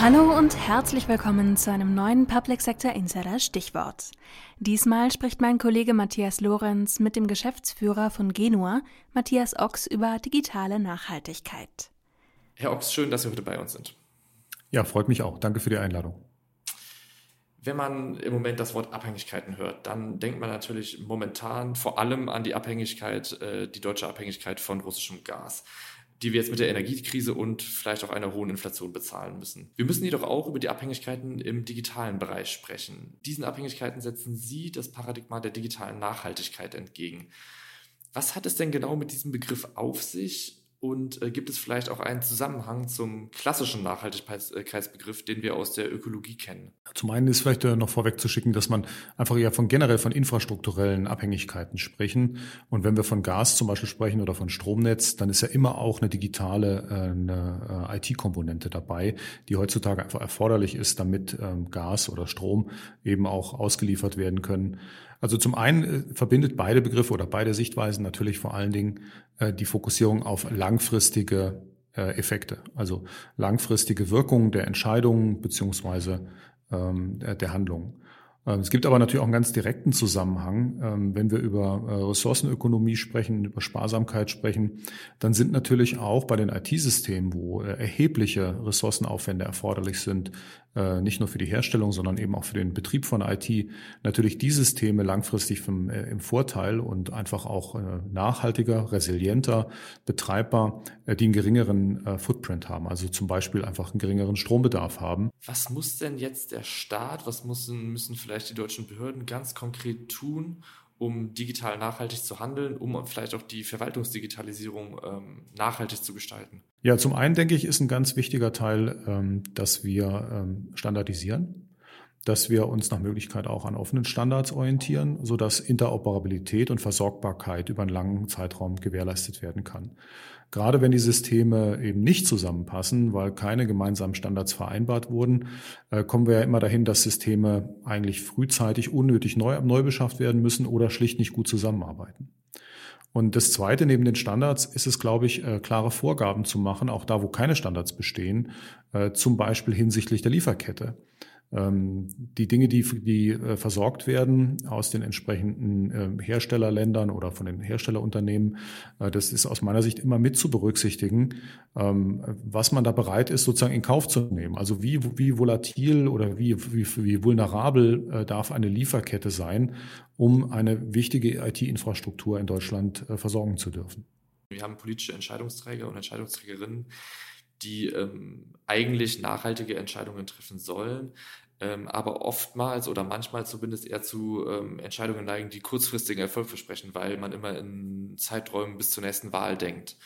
Hallo und herzlich willkommen zu einem neuen Public Sector Insider Stichwort. Diesmal spricht mein Kollege Matthias Lorenz mit dem Geschäftsführer von Genua, Matthias Ochs, über digitale Nachhaltigkeit. Herr Ochs, schön, dass Sie heute bei uns sind. Ja, freut mich auch. Danke für die Einladung. Wenn man im Moment das Wort Abhängigkeiten hört, dann denkt man natürlich momentan vor allem an die Abhängigkeit, äh, die deutsche Abhängigkeit von russischem Gas die wir jetzt mit der Energiekrise und vielleicht auch einer hohen Inflation bezahlen müssen. Wir müssen jedoch auch über die Abhängigkeiten im digitalen Bereich sprechen. Diesen Abhängigkeiten setzen Sie das Paradigma der digitalen Nachhaltigkeit entgegen. Was hat es denn genau mit diesem Begriff auf sich und äh, gibt es vielleicht auch einen Zusammenhang zum klassischen Nachhaltigkeitsbegriff, den wir aus der Ökologie kennen? Zum einen ist vielleicht äh, noch vorwegzuschicken, dass man einfach eher von generell von infrastrukturellen Abhängigkeiten sprechen. Und wenn wir von Gas zum Beispiel sprechen oder von Stromnetz, dann ist ja immer auch eine digitale äh, eine äh, IT-Komponente dabei, die heutzutage einfach erforderlich ist, damit ähm, Gas oder Strom eben auch ausgeliefert werden können. Also zum einen äh, verbindet beide Begriffe oder beide Sichtweisen natürlich vor allen Dingen äh, die Fokussierung auf langfristige äh, Effekte, also langfristige Wirkungen der Entscheidungen beziehungsweise ähm, der Handlungen. Ähm, es gibt aber natürlich auch einen ganz direkten Zusammenhang. Ähm, wenn wir über Ressourcenökonomie sprechen, über Sparsamkeit sprechen, dann sind natürlich auch bei den IT-Systemen, wo erhebliche Ressourcenaufwände erforderlich sind, nicht nur für die Herstellung, sondern eben auch für den Betrieb von IT, natürlich die Systeme langfristig vom, im Vorteil und einfach auch nachhaltiger, resilienter, betreibbar, die einen geringeren Footprint haben, also zum Beispiel einfach einen geringeren Strombedarf haben. Was muss denn jetzt der Staat, was müssen, müssen vielleicht die deutschen Behörden ganz konkret tun, um digital nachhaltig zu handeln, um vielleicht auch die Verwaltungsdigitalisierung ähm, nachhaltig zu gestalten? Ja, zum einen denke ich, ist ein ganz wichtiger Teil, ähm, dass wir ähm, standardisieren dass wir uns nach Möglichkeit auch an offenen Standards orientieren, sodass Interoperabilität und Versorgbarkeit über einen langen Zeitraum gewährleistet werden kann. Gerade wenn die Systeme eben nicht zusammenpassen, weil keine gemeinsamen Standards vereinbart wurden, äh, kommen wir ja immer dahin, dass Systeme eigentlich frühzeitig unnötig neu, neu beschafft werden müssen oder schlicht nicht gut zusammenarbeiten. Und das Zweite neben den Standards ist es, glaube ich, äh, klare Vorgaben zu machen, auch da, wo keine Standards bestehen, äh, zum Beispiel hinsichtlich der Lieferkette. Ähm, die Dinge, die, die äh, versorgt werden aus den entsprechenden äh, Herstellerländern oder von den Herstellerunternehmen, äh, das ist aus meiner Sicht immer mit zu berücksichtigen, ähm, was man da bereit ist, sozusagen in Kauf zu nehmen. Also wie, wie volatil oder wie, wie, wie vulnerabel darf eine Lieferkette sein, um eine wichtige IT-Infrastruktur in Deutschland versorgen zu dürfen. Wir haben politische Entscheidungsträger und Entscheidungsträgerinnen, die ähm, eigentlich nachhaltige Entscheidungen treffen sollen, ähm, aber oftmals oder manchmal zumindest eher zu ähm, Entscheidungen neigen, die kurzfristigen Erfolg versprechen, weil man immer in Zeiträumen bis zur nächsten Wahl denkt.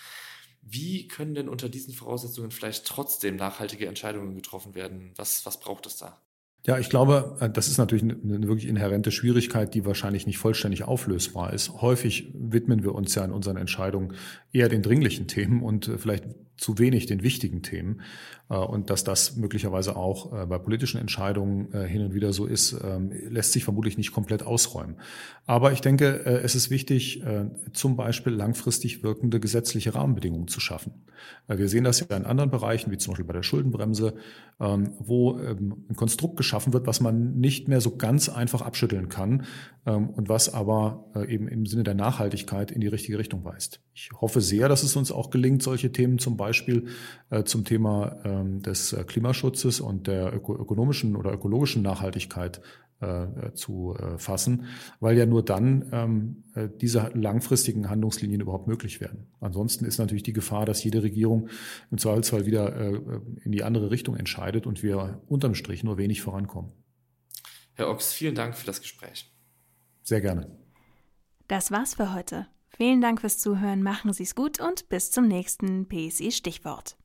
Wie können denn unter diesen Voraussetzungen vielleicht trotzdem nachhaltige Entscheidungen getroffen werden? Was, was braucht es da? Ja, ich glaube, äh, das ist natürlich eine wirklich inhärente Schwierigkeit, die wahrscheinlich nicht vollständig auflösbar ist. Häufig widmen wir uns ja in unseren Entscheidungen eher den dringlichen Themen und äh, vielleicht zu wenig den wichtigen Themen. Äh, und dass das möglicherweise auch äh, bei politischen Entscheidungen äh, hin und wieder so ist, ähm, lässt sich vermutlich nicht komplett ausräumen. Aber ich denke, es ist wichtig, zum Beispiel langfristig wirkende gesetzliche Rahmenbedingungen zu schaffen. Wir sehen das ja in anderen Bereichen, wie zum Beispiel bei der Schuldenbremse, ähm, wo ähm, ein Konstrukt geschaffen wird, was man nicht mehr so ganz einfach abschütteln kann und was aber eben im Sinne der Nachhaltigkeit in die richtige Richtung weist. Ich hoffe sehr, dass es uns auch gelingt, solche Themen zum Beispiel zum Thema ähm, des äh, Klimaschutzes und der ökonomischen oder ökologischen Nachhaltigkeit äh, zu äh, fassen, weil ja nur dann ähm, diese langfristigen Handlungslinien überhaupt möglich werden. Ansonsten ist natürlich die Gefahr, dass jede Regierung im Zweifelsfall wieder in die andere Richtung entscheidet und wir unterm Strich nur wenig vorankommen. Herr Ochs, vielen Dank für das Gespräch. Sehr gerne. Das war's für heute. Vielen Dank fürs Zuhören, machen Sie es gut und bis zum nächsten PSI Stichwort.